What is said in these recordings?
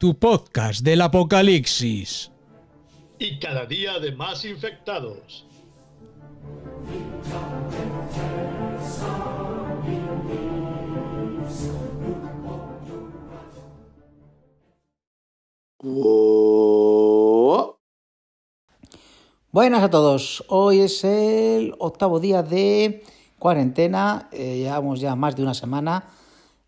tu podcast del apocalipsis. Y cada día de más infectados. Buenas a todos, hoy es el octavo día de cuarentena, eh, llevamos ya más de una semana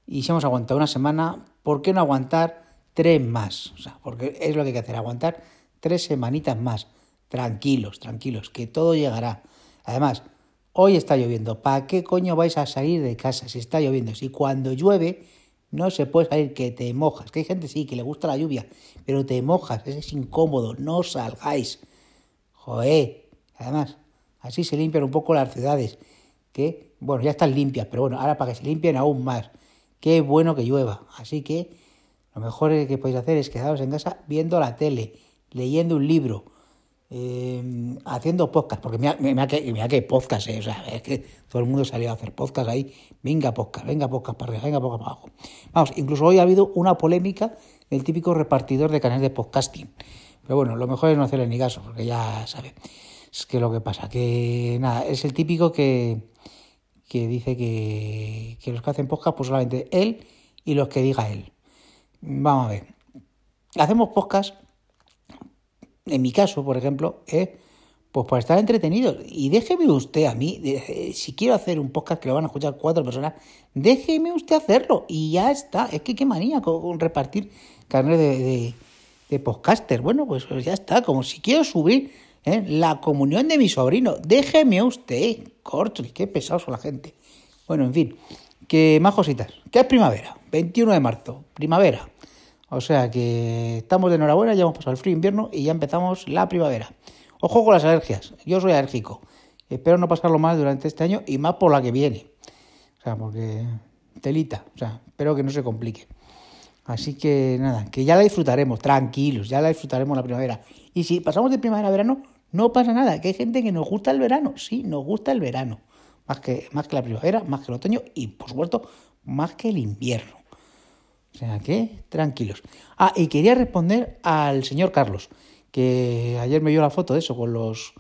y si hemos aguantado una semana, ¿por qué no aguantar tres más? O sea, porque es lo que hay que hacer, aguantar tres semanitas más, tranquilos, tranquilos, que todo llegará. Además, hoy está lloviendo, ¿para qué coño vais a salir de casa si está lloviendo? Si cuando llueve no se puede salir, que te mojas, que hay gente sí, que le gusta la lluvia, pero te mojas, es incómodo, no salgáis. Joder, además, así se limpian un poco las ciudades, que, bueno, ya están limpias, pero bueno, ahora para que se limpien aún más. Qué bueno que llueva. Así que lo mejor que podéis hacer es quedaros en casa viendo la tele, leyendo un libro, eh, haciendo podcast, porque mira, mira, que, mira que podcast, eh, o sea, es que todo el mundo salió a hacer podcast ahí, venga podcast, venga podcast para arriba, venga podcast para abajo. Vamos, incluso hoy ha habido una polémica del típico repartidor de canales de podcasting. Pero bueno, lo mejor es no hacerle ni caso, porque ya sabe. Es que lo que pasa, que nada, es el típico que, que dice que, que los que hacen podcast, pues solamente él y los que diga él. Vamos a ver. Hacemos podcast, en mi caso, por ejemplo, eh, pues para estar entretenidos. Y déjeme usted a mí, si quiero hacer un podcast que lo van a escuchar cuatro personas, déjeme usted hacerlo. Y ya está. Es que qué manía con, repartir carnet de de podcaster. Bueno, pues, ya está, como si quiero subir ¿eh? la comunión de mi sobrino. Déjeme usted, corto, qué pesado son la gente. Bueno, en fin, que más cositas. ¿Qué es primavera? 21 de marzo, primavera. O sea que estamos de enhorabuena, ya hemos pasado el frío invierno y ya empezamos la primavera. Ojo con las alergias, yo soy alérgico. Espero no pasarlo mal durante este año y más por la que viene. O sea, porque telita, o sea, espero que no se complique. Así que nada, que ya la disfrutaremos, tranquilos, ya la disfrutaremos la primavera. Y si pasamos de primavera a verano, no pasa nada, que hay gente que nos gusta el verano, sí, nos gusta el verano, más que, más que la primavera, más que el otoño y por supuesto más que el invierno. O sea que tranquilos. Ah, y quería responder al señor Carlos, que ayer me dio la foto de eso con los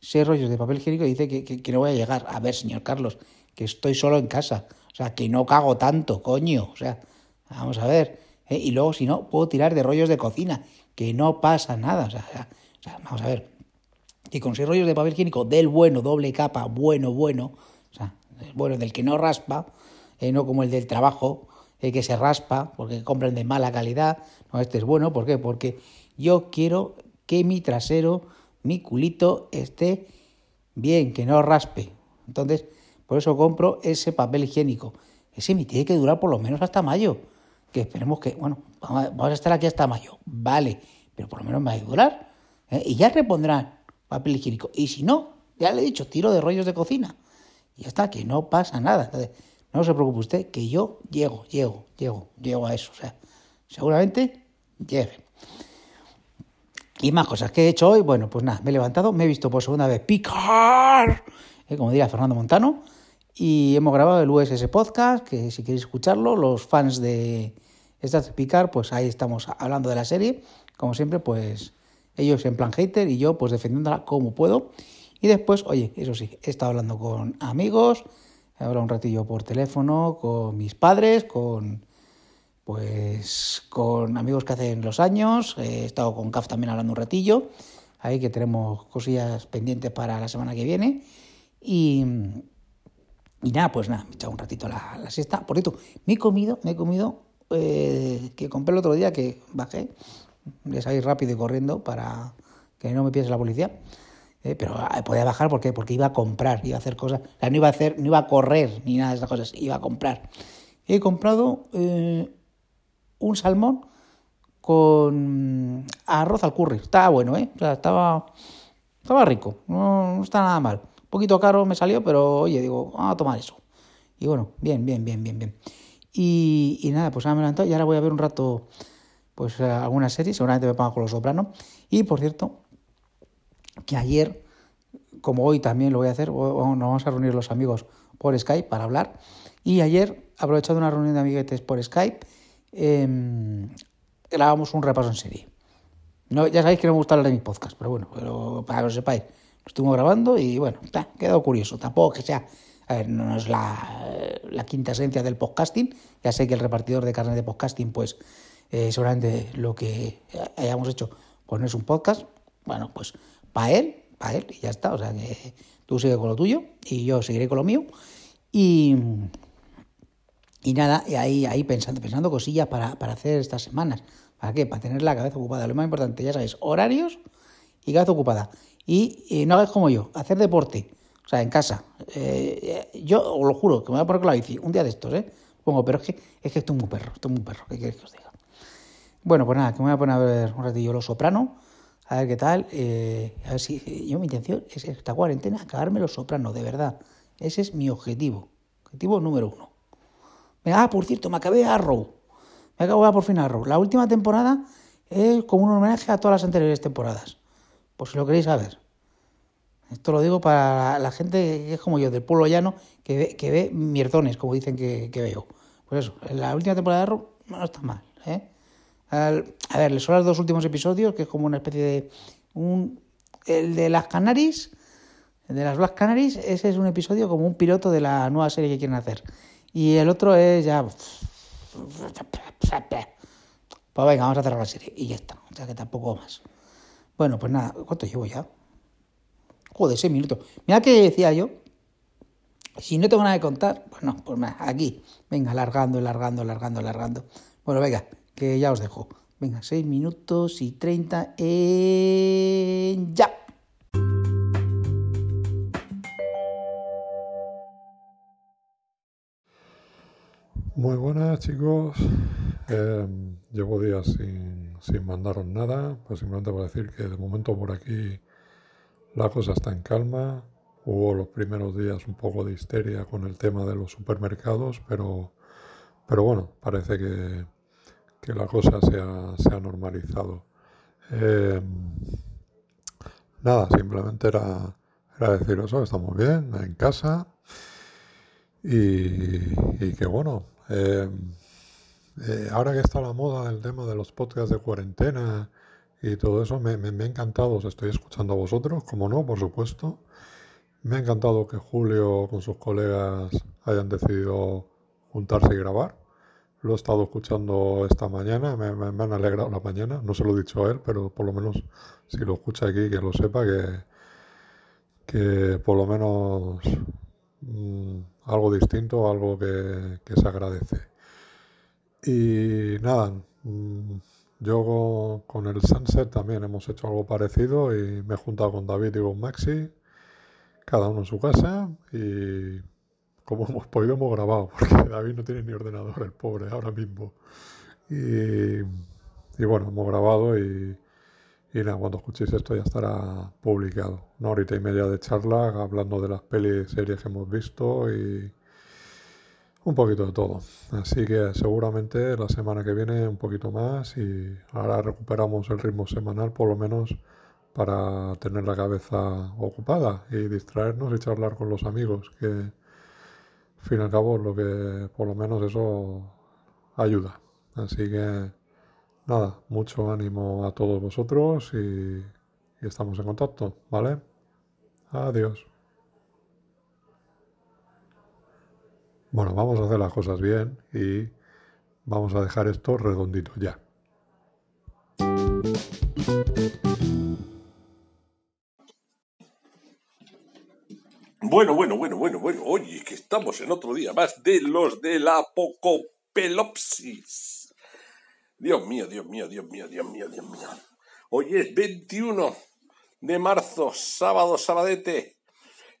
seis rollos de papel higiénico y dice que, que no voy a llegar. A ver, señor Carlos, que estoy solo en casa. O sea, que no cago tanto, coño. O sea, vamos a ver ¿eh? y luego si no, puedo tirar de rollos de cocina, que no pasa nada. O sea, vamos a ver, que con seis rollos de papel higiénico del bueno, doble capa, bueno, bueno, o sea, bueno, del que no raspa, eh, no como el del trabajo, eh, que se raspa, porque compran de mala calidad, no, este es bueno, ¿por qué? Porque yo quiero que mi trasero, mi culito, esté bien, que no raspe. Entonces, por eso compro ese papel higiénico. Ese me tiene que durar por lo menos hasta mayo que esperemos que, bueno, vamos a estar aquí hasta mayo, vale, pero por lo menos me va a durar. ¿eh? Y ya repondrán papel higiénico. Y si no, ya le he dicho, tiro de rollos de cocina. Y ya está, que no pasa nada. Entonces, no se preocupe usted, que yo llego, llego, llego, llego a eso. O sea, seguramente llegue. Y más cosas que he hecho hoy, bueno, pues nada, me he levantado, me he visto por segunda vez picar, ¿eh? como diría Fernando Montano, y hemos grabado el USS Podcast, que si queréis escucharlo, los fans de Star Picar, pues ahí estamos hablando de la serie. Como siempre, pues ellos en plan hater y yo pues defendiéndola como puedo. Y después, oye, eso sí, he estado hablando con amigos, hablado un ratillo por teléfono con mis padres, con pues con amigos que hacen los años, he estado con CAF también hablando un ratillo, ahí que tenemos cosillas pendientes para la semana que viene. Y, y nada, pues nada, me he echado un ratito la, la siesta. Por cierto, me he comido, me he comido, eh, que compré el otro día, que bajé, de salir rápido y corriendo para que no me piense la policía. Eh, pero ah, podía bajar porque porque iba a comprar, iba a hacer cosas, no iba a hacer, no iba a correr ni nada de esas cosas, iba a comprar. He comprado eh, un salmón con arroz al curry. Estaba bueno, ¿eh? O sea, estaba, estaba rico, no, está nada mal. Un poquito caro me salió, pero oye, digo, vamos a tomar eso. Y bueno, bien, bien, bien, bien, bien. Y, y nada, pues ahora me he levantado y ahora voy a ver un rato pues alguna serie, seguramente me pongo con Los Sopranos. Y por cierto, que ayer, como hoy también lo voy a hacer, nos vamos a reunir los amigos por Skype para hablar. Y ayer, aprovechando una reunión de amiguetes por Skype, eh, grabamos un repaso en serie. No, ya sabéis que no me gusta hablar de mis podcasts, pero bueno, para que lo sepáis, lo estuvimos grabando y bueno, ha quedado curioso. Tampoco que sea, a ver, no es la, la quinta esencia del podcasting. Ya sé que el repartidor de carne de podcasting, pues eh, seguramente lo que hayamos hecho pues no es un podcast. Bueno, pues para él, para él, y ya está. O sea que tú sigue con lo tuyo y yo seguiré con lo mío. Y, y nada, y ahí, ahí pensando, pensando cosillas para, para hacer estas semanas. ¿Para qué? Para tener la cabeza ocupada. Lo más importante, ya sabéis, horarios y cabeza ocupada. Y, no hagáis como yo, hacer deporte. O sea, en casa. Eh, yo os lo juro, que me voy a poner con bici un día de estos, ¿eh? Pongo, pero es que, es que estoy muy perro, estoy muy perro. ¿Qué queréis que os diga? Bueno, pues nada, que me voy a poner a ver un ratillo Los Soprano, a ver qué tal. Eh, a ver si. Yo, mi intención es esta cuarentena, acabarme Los Soprano, de verdad. Ese es mi objetivo. Objetivo número uno. Ah, por cierto, me acabé Arrow. Me acabo por fin Arrow. La última temporada es como un homenaje a todas las anteriores temporadas. Por si lo queréis saber. Esto lo digo para la gente que es como yo, del pueblo llano, que ve, que ve mierdones, como dicen que, veo. Pues eso, la última temporada de Arrow no está mal. ¿eh? A ver, son los dos últimos episodios, que es como una especie de... Un, el de las Canaris, el de las Black Canaries, ese es un episodio como un piloto de la nueva serie que quieren hacer. Y el otro es ya... Pues venga, vamos a cerrar la serie. Y ya está. O sea que tampoco más. Bueno, pues nada, ¿cuánto llevo ya? Joder, seis minutos. Mira que decía yo. Si no tengo nada que contar, pues no, pues aquí. Venga, alargando, alargando, alargando, alargando. Bueno, venga, que ya os dejo. Venga, seis minutos y treinta en ya. Muy buenas chicos, em, llevo días sin, sin, mandaros nada, pues simplemente para decir que de momento por aquí la cosa está en calma. Hubo los primeros días un poco de histeria con el tema de los supermercados, pero, pero bueno, parece que, que la cosa se ha, se ha normalizado. Em, nada, simplemente era, era decir estamos bien, en casa. Y, y que bueno, eh, eh, ahora que está la moda del tema de los podcasts de cuarentena y todo eso, me, me, ha encantado, os estoy escuchando a vosotros, como no, por supuesto. Me ha encantado que Julio con sus colegas hayan decidido juntarse y grabar. Lo he estado escuchando esta mañana, me, me, han alegrado la mañana, no se lo he dicho a él, pero por lo menos si lo escucha aquí, que lo sepa, que, que por lo menos Mm, algo distinto, algo que, se agradece. Y nada, mm, yo con el Sunset también hemos hecho algo parecido y me he juntado con David y con Maxi, cada uno en su casa y como hemos podido hemos grabado, porque David no tiene ni ordenador, el pobre, ahora mismo. Y, bueno, hemos grabado y y nada, cuando escuchéis esto ya estará publicado. Una horita y media de charla hablando de las pelis series que hemos visto y un poquito de todo. Así que seguramente la semana que viene un poquito más y ahora recuperamos el ritmo semanal por lo menos para tener la cabeza ocupada y distraernos y charlar con los amigos, que fin y al cabo lo que por lo menos eso ayuda. Así que nada, mucho ánimo a todos vosotros y, estamos en contacto, ¿vale? Adiós. Bueno, vamos a hacer las cosas bien y vamos a dejar esto redondito ya. Bueno, bueno, bueno, bueno, bueno. Oye, que estamos en otro día más de los de la apocopelopsis. Dios mío, Dios mío, Dios mío, Dios mío, Dios mío. Hoy es 21 de marzo, sábado, sabadete.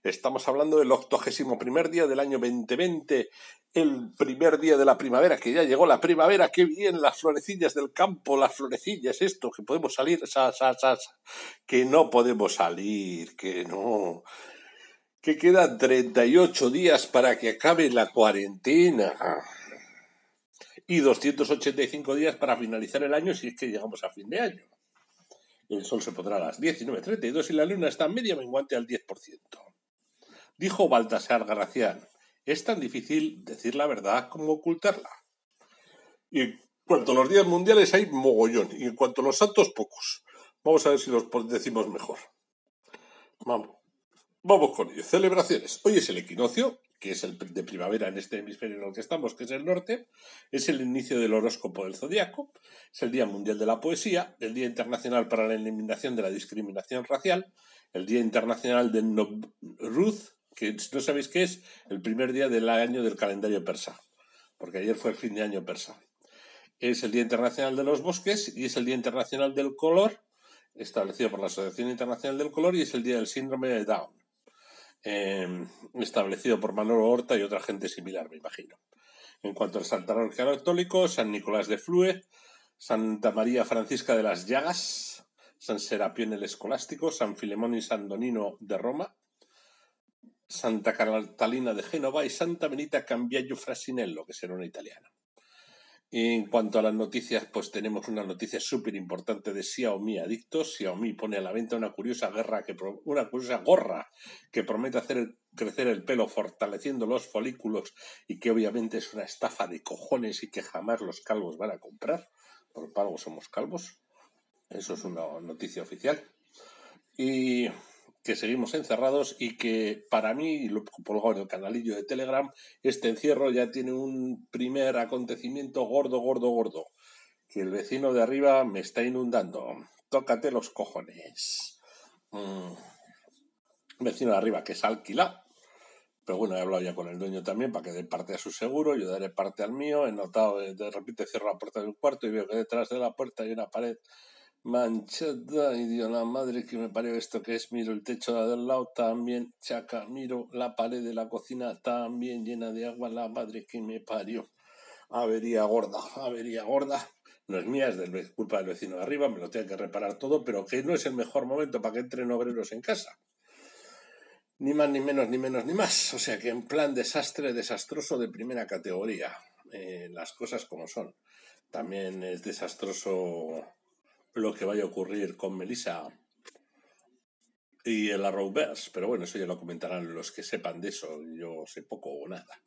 Estamos hablando del octogésimo primer día del año 2020, el primer día de la primavera, que ya llegó la primavera, qué bien, las florecillas del campo, las florecillas, esto, que podemos salir, sa, sa, sa, que no podemos salir, que no, que quedan 38 días para que acabe la cuarentena y 285 días para finalizar el año si es que llegamos a fin de año. El sol se pondrá a las 19.32 y la luna está media menguante al 10%. Dijo Baltasar Gracián, es tan difícil decir la verdad como ocultarla. Y cuanto a los días mundiales hay mogollón y en cuanto a los santos pocos. Vamos a ver si los decimos mejor. Vamos. Vamos con ello. Celebraciones. Hoy es el equinoccio, que es el de primavera en este hemisferio en el que estamos, que es el norte. Es el inicio del horóscopo del zodiaco. Es el Día Mundial de la Poesía, el Día Internacional para la Eliminación de la Discriminación Racial, el Día Internacional de Nowruz, que no sabéis qué es, el primer día del año del calendario persa, porque ayer fue el fin de año persa. Es el Día Internacional de los Bosques y es el Día Internacional del Color, establecido por la Asociación Internacional del Color, y es el Día del Síndrome de Down, em, establecido por Manolo Horta y otra gente similar, me imagino. En cuanto al Santaral Católico, San Nicolás de Flue, Santa María Francisca de las Llagas, San Serapión el Escolástico, San Filemón y San Donino de Roma, Santa Catalina de Génova y Santa Benita Cambiaggio Frasinello, que será una italiana. En cuanto a las noticias, pues tenemos una noticia súper importante de Xiaomi adictos. Xiaomi pone a la venta una curiosa guerra que una curiosa gorra que promete hacer crecer el pelo fortaleciendo los folículos y que obviamente es una estafa de cojones y que jamás los calvos van a comprar. Por algo somos calvos. Eso es una noticia oficial. Y que seguimos encerrados y que para mí, lo pongo en el canalillo de Telegram, este encierro ya tiene un primer acontecimiento gordo, gordo, gordo. Que el vecino de arriba me está inundando. Tócate los cojones. Mm. Vecino de arriba que es alquilado. Pero bueno, he hablado ya con el dueño también para que dé parte a su seguro, yo daré parte al mío. He notado, de repente cierro la puerta del cuarto y veo que detrás de la puerta hay una pared manchada y dio la madre que me parió esto que es, miro el techo del lado también, chaca, miro la pared de la cocina también llena de agua, la madre que me parió. Avería gorda, avería gorda. No es mía, es culpa del vecino de arriba, me lo tiene que reparar todo, pero que no es el mejor momento para que entren obreros en casa. Ni más, ni menos, ni menos, ni más. O sea que en plan desastre, desastroso de primera categoría. Eh, las cosas como son. También es desastroso lo que vaya a ocurrir con Melissa y el Arrowverse, pero bueno, eso ya lo comentarán los que sepan de eso, yo sé poco o nada.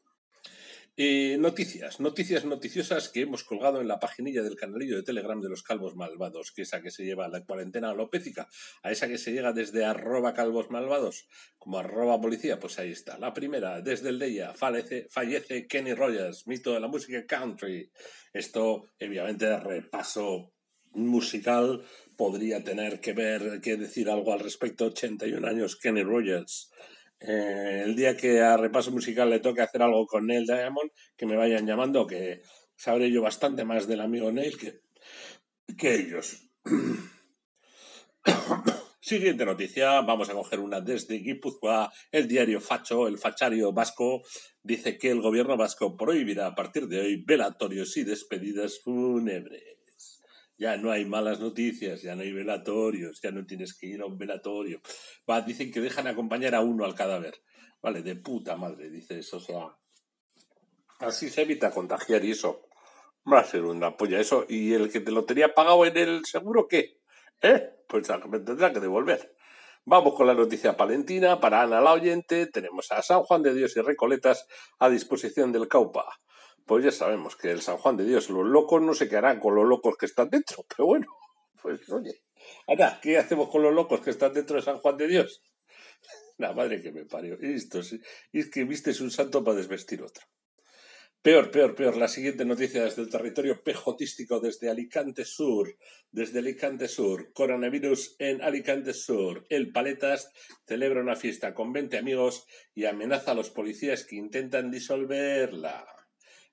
Noticias, noticias noticiosas que hemos colgado en la paginilla del canalillo de Telegram de los calvos malvados, que esa que se lleva a la cuarentena alopécica, a esa que se llega desde arroba calvos malvados como arroba policía, pues ahí está. La primera, desde el día fallece, fallece Kenny Rogers, mito de la música country. Esto, obviamente, repaso musical podría tener que ver, que decir algo al respecto. 81 años, Kenny Rogers. Eh, el día que a repaso musical le toque hacer algo con Neil Diamond, que me vayan llamando, que sabré yo bastante más del amigo Neil que, que ellos. Siguiente noticia, vamos a coger una desde Guipúzcoa. El diario Facho, el fachario vasco, dice que el gobierno vasco prohibirá a partir de hoy velatorios y despedidas fúnebres ya no hay malas noticias, ya no hay velatorios, ya no tienes que ir a un velatorio. Va, dicen que dejan acompañar a uno al cadáver. Vale, de puta madre, dices, o sea. Así se evita contagiar y eso. Va a ser una polla eso. ¿Y el que te lo tenía pagado en el seguro qué? ¿Eh? Pues me tendrá que devolver. Vamos con la noticia palentina. Para Ana la oyente, tenemos a San Juan de Dios y Recoletas a disposición del Caupa pues ya sabemos que el San Juan de Dios, los locos no sé qué harán con los locos que están dentro, pero bueno, pues oye, ahora, ¿qué hacemos con los locos que están dentro de San Juan de Dios? La madre que me parió. Y esto es que viste un santo para desvestir otro. Peor, peor, peor. La siguiente noticia desde el territorio pejotístico, desde Alicante Sur. Desde Alicante Sur. Coronavirus en Alicante Sur. El Paletas celebra una fiesta con 20 amigos y amenaza a los policías que intentan disolverla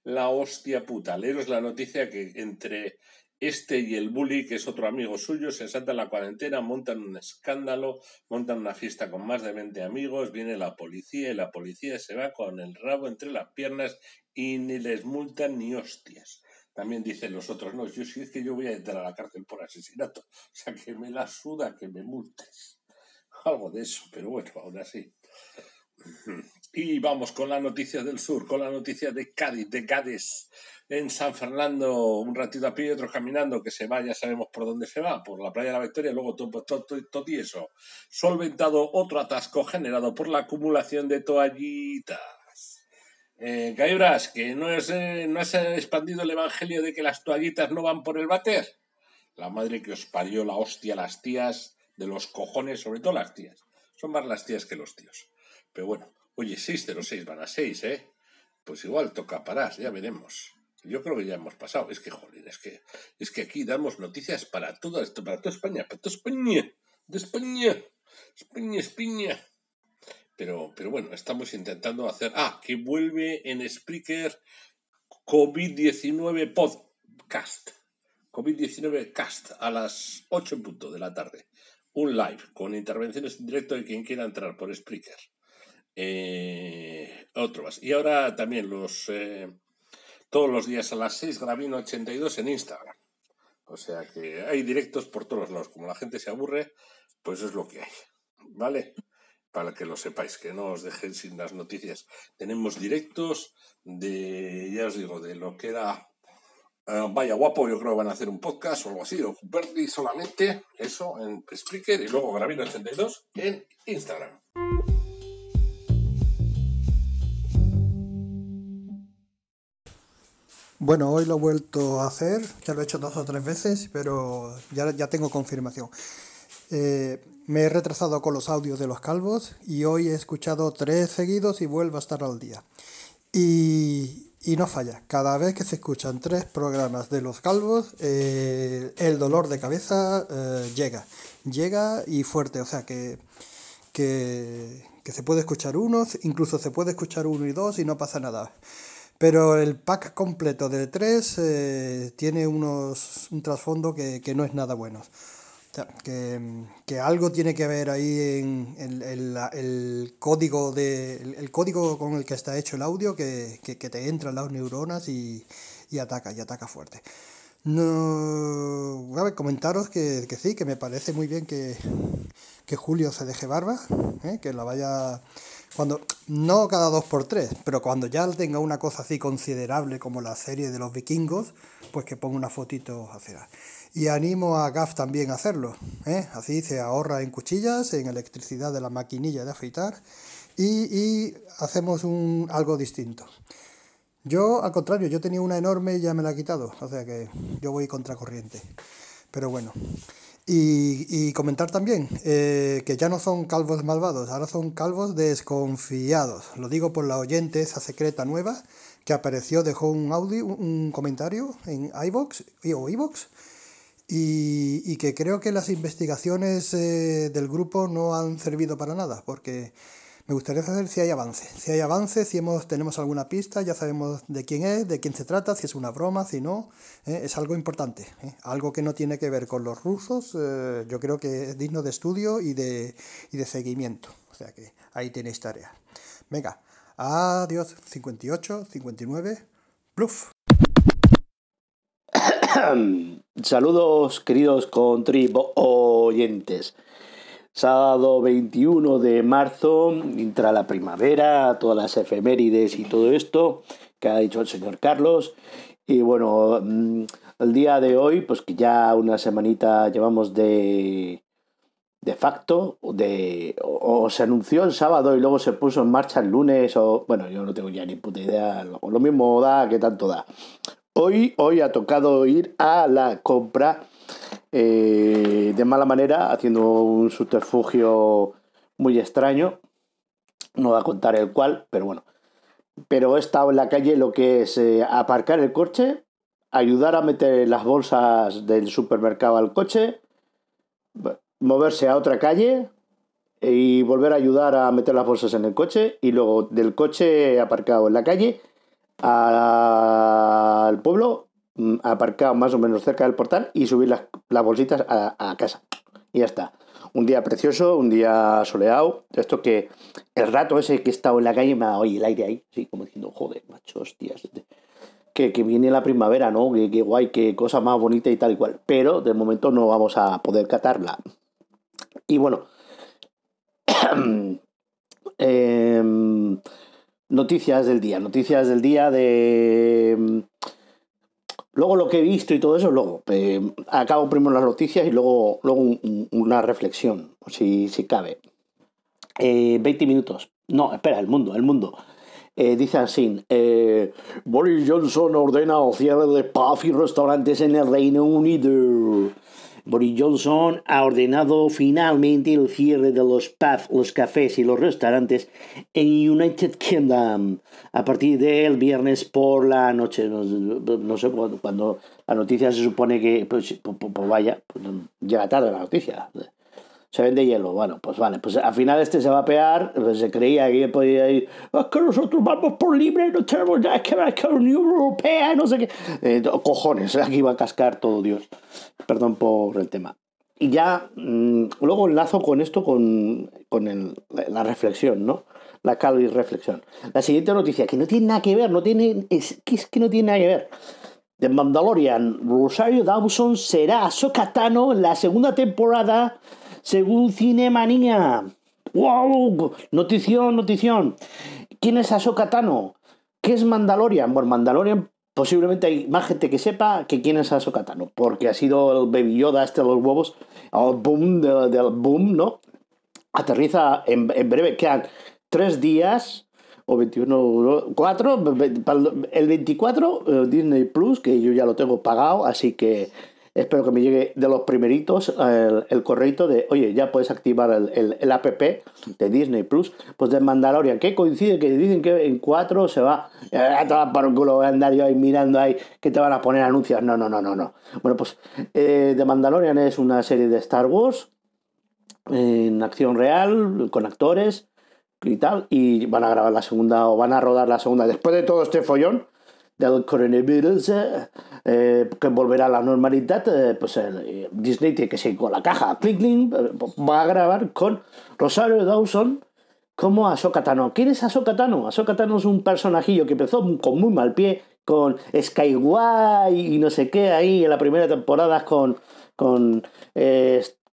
la hostia puta. Leeros la noticia que entre este y el bully, que es otro amigo suyo, se saltan la cuarentena, montan un escándalo, montan una fiesta con más de 20 amigos, viene la policía y la policía se va con el rabo entre las piernas y ni les multan ni hostias. También dicen los otros, no, yo sí es que yo voy a entrar a la cárcel por asesinato. O sea, que me la suda que me multes. Algo de eso, pero bueno, aún así. Y vamos con la noticia del sur, con la noticia de Cádiz, de Cádiz, en San Fernando, un ratito a pie y otro caminando, que se va, ya sabemos por dónde se va, por la playa de la Victoria, luego todo, todo, todo, eso. Solventado otro atasco generado por la acumulación de toallitas. Eh, Gaibras, que no, es, eh, no has expandido el evangelio de que las toallitas no van por el váter. La madre que os parió la hostia, las tías de los cojones, sobre todo las tías. Son más las tías que los tíos. Pero bueno, oye, 606 van a 6, ¿eh? Pues igual toca parar, ya veremos. Yo creo que ya hemos pasado. Es que, joder, es que, es que aquí damos noticias para esto, para toda España, para toda España, de España, España, España. Pero, pero bueno, estamos intentando hacer. Ah, que vuelve en Spreaker COVID-19 Podcast. COVID-19 Cast a las 8 en punto de la tarde. Un live con intervenciones en directo de quien quiera entrar por Spreaker. Eh, otro más. Y ahora también los. Eh, todos los días a las 6, Gravino82 en Instagram. O sea que hay directos por todos lados. Como la gente se aburre, pues es lo que hay. ¿Vale? Para que lo sepáis, que no os dejéis sin las noticias. Tenemos directos de, ya os digo, de lo que era eh, Vaya Guapo, yo creo que van a hacer un podcast o algo así, o Verdi solamente, eso, en Spreaker, y luego Gravino82 en Instagram. Bueno, hoy lo he vuelto a hacer, ya lo he hecho dos o tres veces, pero ya, ya tengo confirmación. Eh, me he retrasado con los audios de los calvos y hoy he escuchado tres seguidos y vuelvo a estar al día. Y, y no falla, cada vez que se escuchan tres programas de los calvos, eh, el dolor de cabeza eh, llega, llega y fuerte, o sea que, que, que se puede escuchar uno, incluso se puede escuchar uno y dos y no pasa nada. Pero el pack completo de 3 eh, tiene unos, un trasfondo que, que, no es nada bueno. O sea, que, que, algo tiene que ver ahí en, el, el, el código de, el, código con el que está hecho el audio que, que, que te entran las neuronas y, y, ataca, y ataca fuerte. No, a ver, comentaros que, que sí, que me parece muy bien que, que Julio se deje barba, ¿eh? que la vaya cuando no cada dos por tres, pero cuando ya tenga una cosa así considerable como la serie de los vikingos, pues que ponga una fotito hacia. Y animo a Gaf también a hacerlo, ¿eh? así se ahorra en cuchillas, en electricidad de la maquinilla de afeitar y, y hacemos un, algo distinto. Yo, al contrario, yo tenía una enorme y ya me la he quitado, o sea que yo voy contracorriente. Pero bueno, y, y, comentar también eh, que ya no son calvos malvados, ahora son calvos desconfiados. Lo digo por la oyente, esa secreta nueva, que apareció, dejó un audio, un comentario en iVox o iVox, y, y, que creo que las investigaciones eh, del grupo no han servido para nada, porque me gustaría saber si hay avance. Si hay avance, si hemos, tenemos alguna pista, ya sabemos de quién es, de quién se trata, si es una broma, si no. ¿eh? Es algo importante. ¿eh? Algo que no tiene que ver con los rusos. Eh, yo creo que es digno de estudio y de, y de seguimiento. O sea que ahí tenéis tarea. Venga, adiós. 58, 59, pluf. Saludos, queridos contribo oyentes. Sábado 21 de marzo, entra la primavera, todas las efemérides y todo esto que ha dicho el señor Carlos. Y bueno, mm, el día de hoy, pues que ya una semanita llevamos de, de facto, de, o, se anunció el sábado y luego se puso en marcha el lunes, o bueno, yo no tengo ya ni puta idea, lo, lo mismo da que tanto da. Hoy, hoy ha tocado ir a la compra eh, de mala manera, haciendo un subterfugio muy extraño. No voy a contar el cual, pero bueno. Pero he estado en la calle lo que es eh, aparcar el coche, ayudar a meter las bolsas del supermercado al coche, moverse a otra calle y volver a ayudar a meter las bolsas en el coche y luego del coche aparcado en la calle al pueblo aparcado más o menos cerca del portal y subir las, las bolsitas a, a, casa. Y ya está. Un día precioso, un día soleado. Esto que el rato ese que he estado en la calle me ha oído el aire ahí, sí, como diciendo, joder, macho, hostias. Que, que viene la primavera, ¿no? Que, que guay, que cosa más bonita y tal y cual. Pero de momento no vamos a poder catarla. Y bueno. eh, noticias del día. Noticias del día de Luego lo que he visto y todo eso, luego. Eh, acabo primero las noticias y luego, luego un, una reflexión, si, si cabe. Eh, 20 minutos. No, espera, el mundo, el mundo. Eh, dice así, eh, Boris Johnson ordena el cierre de pubs y restaurantes en el Reino Unido. Boris Johnson ha ordenado finalmente el cierre de los pubs, los cafés y los restaurantes en United Kingdom a partir del viernes por la noche. No, sé cuando la noticia se supone que, pues, pues vaya, pues llega tarde la noticia. Se vende hielo. Bueno, pues vale. Pues al final este se va a pegar. Pues se creía que podía ir. Es que nosotros vamos por libre, no tenemos nada que ver con la Unión Europea, no sé qué. Eh, cojones, aquí va a cascar todo Dios. Perdón por el tema. Y ya, mmm, luego enlazo con esto, con, con el, la reflexión, ¿no? La Calvi reflexión. La siguiente noticia, que no tiene nada que ver, no tiene, es, que es que no tiene nada que ver. The Mandalorian, Rosario Dawson será Ahsoka Tano en la segunda temporada según Cinemanía. ¡Wow! Notición, notición. ¿Quién es Ahsoka Tano? ¿Qué es Mandalorian? Bueno, Mandalorian posiblemente hay más gente que sepa que quién es Ahsoka Tano, porque ha sido el Baby Yoda este de los huevos, el boom del, del boom, ¿no? Aterriza en, en breve, quedan tres días o 21, 4, el 24 eh, Disney Plus, que yo ya lo tengo pagado, así que espero que me llegue de los primeritos el, el de, oye, ya puedes activar el, el, el, app de Disney Plus, pues de Mandalorian, que coincide que dicen que en 4 se va a tomar por culo, andar yo ahí mirando ahí que te van a poner anuncios, no, no, no, no, no. Bueno, pues eh, Mandalorian es una serie de Star Wars en acción real, con actores, y tal, y van a grabar la segunda o van a rodar la segunda después de todo este follón del coronavirus eh, que volverá a la normalidad eh, pues eh, Disney tiene que seguir con la caja. Click, click, va a grabar con Rosario Dawson como Ahsoka Tano. ¿quién es? Ahsoka Tano es un personajillo que empezó con muy mal pie con Skyway y no sé qué ahí en la primera temporada con, con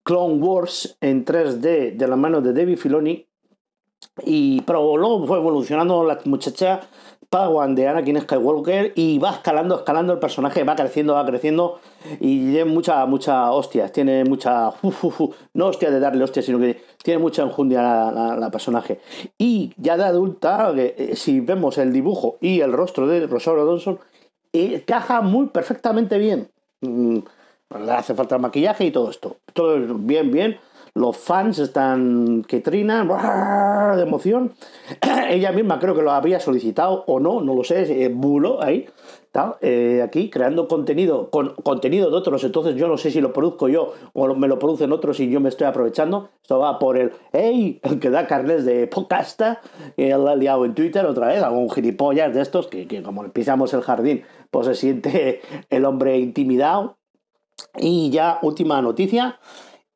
Clone Wars en 3D de la mano de David Filoni. Y pero luego fue evolucionando la muchacha Padawan de Anakin Skywalker y va escalando, escalando el personaje, va creciendo, va creciendo y tiene mucha, mucha hostias, tiene mucha, no hostia de darle hostias, sino que tiene mucha enjundia la, la, personaje. Y ya de adulta, eh, si vemos el dibujo y el rostro de Rosario Dawson, eh, caja muy perfectamente bien. Mm, le hace falta el maquillaje y todo esto. Todo bien, bien los fans están que trinan de emoción. Ella misma creo que lo había solicitado o no, no lo sé, bulo ahí, tal, eh, aquí creando contenido con contenido de otros. Entonces yo no sé si lo produzco yo o me lo producen otros y yo me estoy aprovechando. Esto va por el, hey, que da carnes de podcasta, que él ha liado en Twitter otra vez, algún gilipollas de estos que, que como pisamos el jardín, pues se siente el hombre intimidado. Y ya última noticia.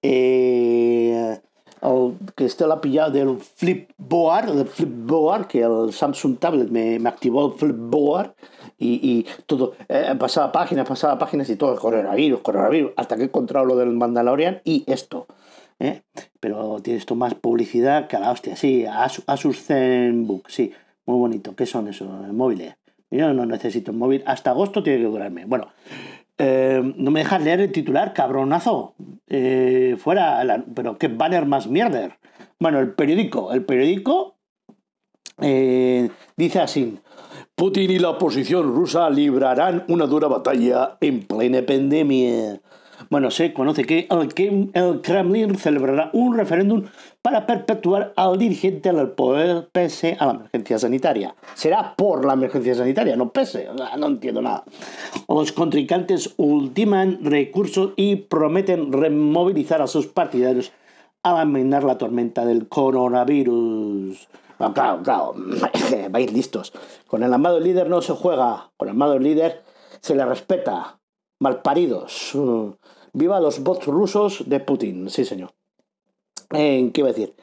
Eh, el, que esto lo ha pillado del Flipboard, del Flipboard, que el Samsung Tablet me, me activó el Flipboard y, y todo, eh, pasaba páginas, pasaba páginas y todo, coronavirus, coronavirus, hasta que he encontrado lo del Mandalorian y esto. ¿eh? Pero tiene esto más publicidad que a la hostia, sí, Asus, Asus ZenBook, sí, muy bonito. ¿Qué son esos móviles? Yo no necesito un móvil, hasta agosto tiene que durarme. Bueno, eh, no me dejas leer el titular, cabronazo. Eh, fuera, pero qué banner más mierder. Bueno, el periódico, el periódico eh, dice así: Putin y la oposición rusa librarán una dura batalla en plena pandemia. Bueno, se conoce que el, el Kremlin celebrará un referéndum para perpetuar al dirigente al poder pese a la emergencia sanitaria. Será por la emergencia sanitaria, no pese. No entiendo nada. Los contrincantes ultiman recursos y prometen removilizar a sus partidarios al amenar la tormenta del coronavirus. Bueno, claro, claro, vais listos. Con el amado líder no se juega, con el amado líder se le respeta. Malparidos. Viva los bots rusos de Putin, sí señor. Eh, ¿Qué iba a decir?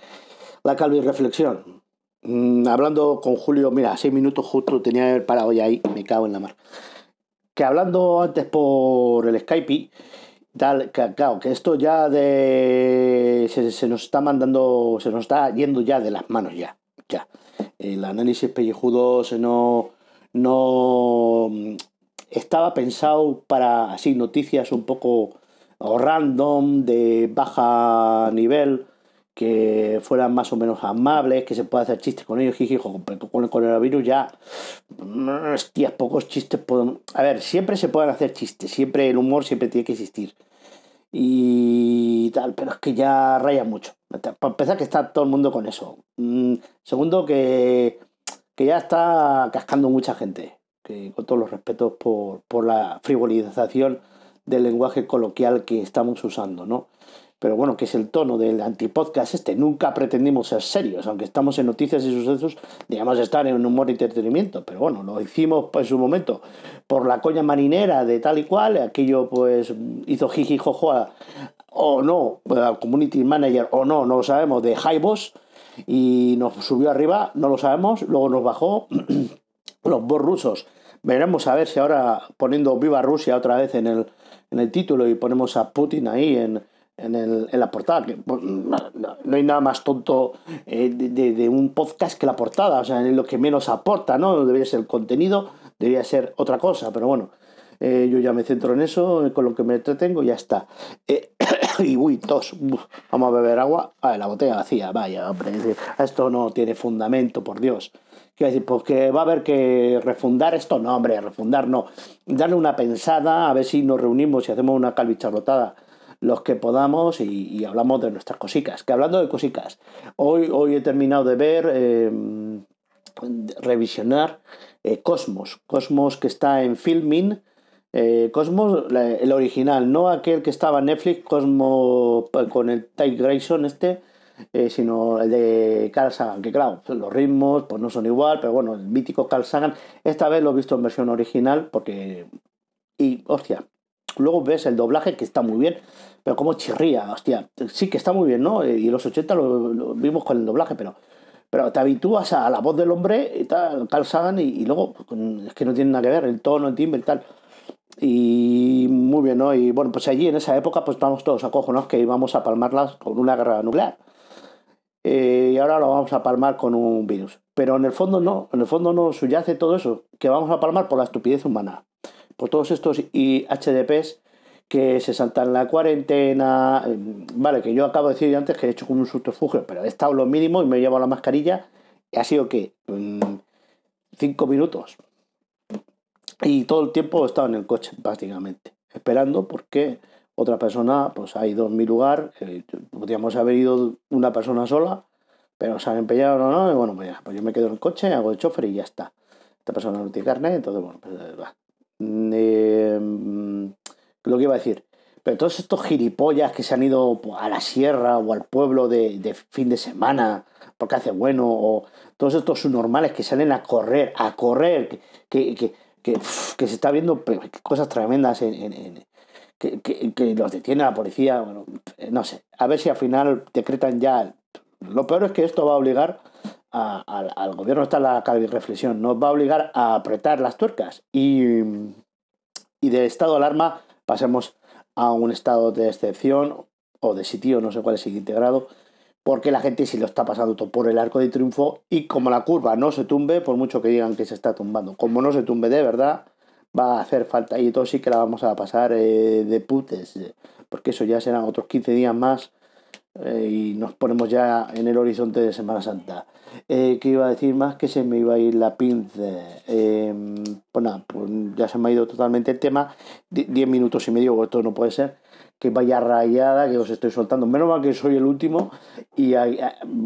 La calvi reflexión. Mm, hablando con Julio, mira, seis minutos justo tenía haber parado ya ahí, me cago en la mar. Que hablando antes por el Skype, tal, que, claro, que esto ya de. Se, nos está mandando, se nos está yendo ya de las manos ya. Ya. El análisis pellejudo se no. No. Estaba pensado para así noticias un poco o random, de baja nivel, que fueran más o menos amables, que se pueda hacer chistes con ellos, jiji, con el coronavirus ya, hostias, pocos chistes pueden... A ver, siempre se pueden hacer chistes, siempre el humor siempre tiene que existir. Y tal, pero es que ya raya mucho. Para empezar que está todo el mundo con eso. Mm, segundo que, que ya está cascando mucha gente, que con todos los respetos por, por la frivolización del lenguaje coloquial que estamos usando, ¿no? pero bueno, que es el tono del antipodcast este. Nunca pretendimos ser serios, aunque estamos en noticias y sucesos, digamos estar en humor y entretenimiento, pero bueno, lo hicimos en su momento por la coña marinera de tal y cual, aquello pues hizo jiji jojo o no, al community manager o no, no lo sabemos, de Boss y nos subió arriba, no lo sabemos, luego nos bajó los bots rusos. Veremos a ver si ahora poniendo Viva Rusia otra vez en el, en el título y ponemos a Putin ahí en, en, el, en la portada. Que, pues, no, hay nada más tonto eh, de, de, un podcast que la portada, o sea, es lo que menos aporta, ¿no? Debería ser el contenido, debería ser otra cosa, pero bueno, eh, yo ya me centro en eso, con lo que me entretengo ya está. Eh, y uy, tos, vamos a beber agua. Ah, la botella vacía, vaya, hombre, esto no tiene fundamento, por Dios. Quiero decir, pues que va a haber que refundar esto, no, hombre, refundar no. Darle una pensada, a ver si nos reunimos y hacemos una calvicharlotada los que podamos y, hablamos de nuestras cositas. Que hablando de cositas, hoy, hoy he terminado de ver, em, revisionar eh, Cosmos. Cosmos que está en Filming. Eh, Cosmos, el original, no aquel que estaba en Netflix, Cosmos pues, con el Ty Grayson este, eh, sino el de Carl Sagan, que claro, los ritmos pues no son igual, pero bueno, el mítico Carl Sagan, esta vez lo he visto en versión original porque... Y, hostia, luego ves el doblaje que está muy bien, pero como chirría, hostia, sí que está muy bien, ¿no? Y los 80 lo, vimos con el doblaje, pero, pero te habitúas a la voz del hombre y tal, Carl Sagan, y, luego es que no tiene nada que ver, el tono, el timbre y tal. Y muy bien, ¿no? Y bueno, pues allí en esa época pues vamos todos a cojones que íbamos a palmarlas con una guerra nuclear. Eh, y ahora lo vamos a palmar con un virus. Pero en el fondo no, en el fondo no subyace todo eso, que vamos a palmar por la estupidez humana. Por todos estos HDPs que se saltan la cuarentena. Eh, vale, que yo acabo de decir antes que he hecho como un subterfugio, pero he estado lo mínimo y me he llevado la mascarilla. Y ha sido que cinco minutos. Y todo el tiempo he estado en el coche, prácticamente, esperando porque otra persona pues ha ido en mi lugar. Eh, podríamos haber ido una persona sola, pero se han empeñado o no, y bueno, pues, pues, yo me quedo en el coche, hago el chofer y ya está. Esta persona no tiene carne, entonces bueno, pues va. Eh, lo que iba a decir. Pero todos estos gilipollas que se han ido a la sierra o al pueblo de, fin de semana porque hace bueno, o todos estos subnormales que salen a correr, a correr, que, que, que, se está viendo cosas tremendas en, que, los detiene la policía, bueno, no sé, a ver si al final decretan ya. Lo peor es que esto va a obligar al gobierno, está la reflexión, nos va a obligar a apretar las tuercas y, y de estado de alarma pasemos a un estado de excepción o de sitio, no sé cuál es el integrado, porque la gente sí lo está pasando todo por el arco de triunfo y como la curva no se tumbe, por mucho que digan que se está tumbando, como no se tumbe de verdad, va a hacer falta y todo sí que la vamos a pasar eh, de putes, eh, porque eso ya serán otros 15 días más eh, y nos ponemos ya en el horizonte de Semana Santa. Eh, ¿Qué iba a decir más? Que se me iba a ir la pinza. Em, pues nada, pues ya se me ha ido totalmente el tema. Diez minutos y medio, esto no puede ser. Que vaya rayada, que os estoy soltando. Menos mal que soy el último. Y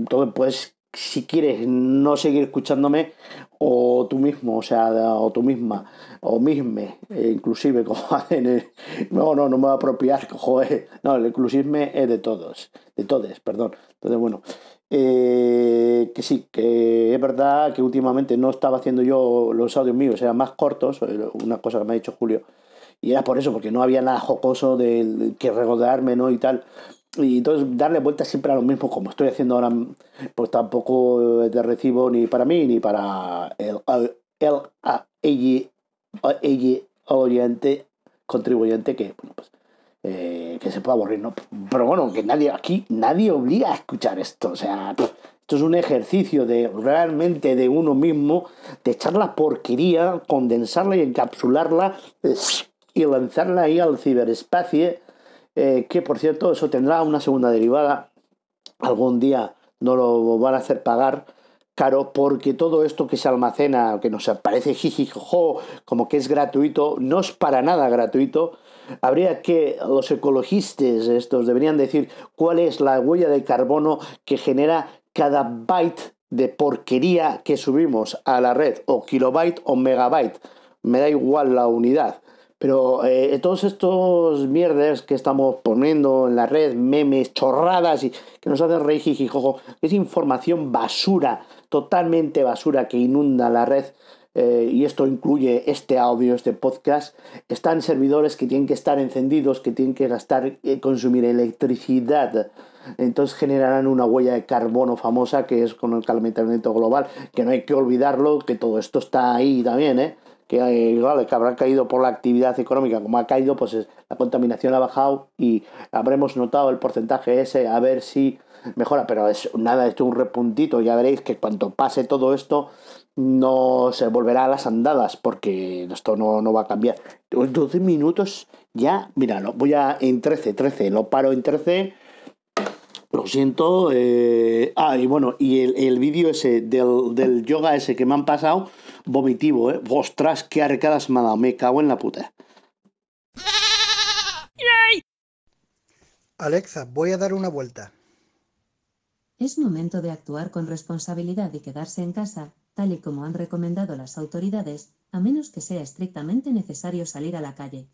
todo, pues, si quieres no seguir escuchándome, o tú mismo, o sea, o tú misma, o misme, eh, inclusive, como hacen. no, no, no me voy a apropiar. No, el inclusisme es de todos, de todos, perdón. Entonces, bueno, eh, que sí, que es verdad que últimamente no estaba haciendo yo los audios míos, eran más cortos, eh, una cosa que me ha dicho Julio, y era por eso, porque no había nada jocoso de que regodearme, ¿no? Y tal. Y entonces darle vuelta siempre a lo mismo, como estoy haciendo ahora, pues tampoco de recibo ni para mí ni para el, el, el, oyente, contribuyente que, bueno, pues eh, que se pueda aburrir, ¿no? Pero bueno, que nadie aquí, nadie obliga a escuchar esto. O sea, esto es un ejercicio de realmente de uno mismo, de echar la porquería, condensarla y encapsularla y lanzarla ahí al ciberespacio. Eh, que por cierto, eso tendrá una segunda derivada algún día no lo van a hacer pagar caro porque todo esto que se almacena, que nos parece jijijojo, como que es gratuito, no es para nada gratuito. Habría que, los ecologistas estos deberían decir cuál es la huella de carbono que genera cada byte de porquería que subimos a la red, o kilobyte o megabyte, me da igual la unidad. Pero eh, todos estos mierdes que estamos poniendo en la red, memes, chorradas y que nos hacen reír, jijijojo, es información basura, totalmente basura que inunda la red. Eh, y esto incluye este audio, este podcast, están servidores que tienen que estar encendidos, que tienen que gastar, eh, consumir electricidad. Entonces generarán una huella de carbono famosa que es con el calentamiento global, que no hay que olvidarlo, que todo esto está ahí también, ¿eh? Que, eh, que habrá caído por la actividad económica, como ha caído, pues la contaminación ha bajado y habremos notado el porcentaje ese, a ver si mejora, pero es nada, esto es un repuntito, ya veréis que cuando pase todo esto no se volverá a las andadas, porque esto no, no va a cambiar. 12 minutos ya, mira, lo voy a en 13, 13, lo paro en 13. Lo siento. Eh, ah, y bueno, y el, el vídeo ese del, del yoga ese que me han pasado, vomitivo, ¿eh? Ostras, qué arcadas me ha dado. Me cago en la puta. Alexa, voy a dar una vuelta. Es momento de actuar con responsabilidad y quedarse en casa, tal y como han recomendado las autoridades, a menos que sea estrictamente necesario salir a la calle.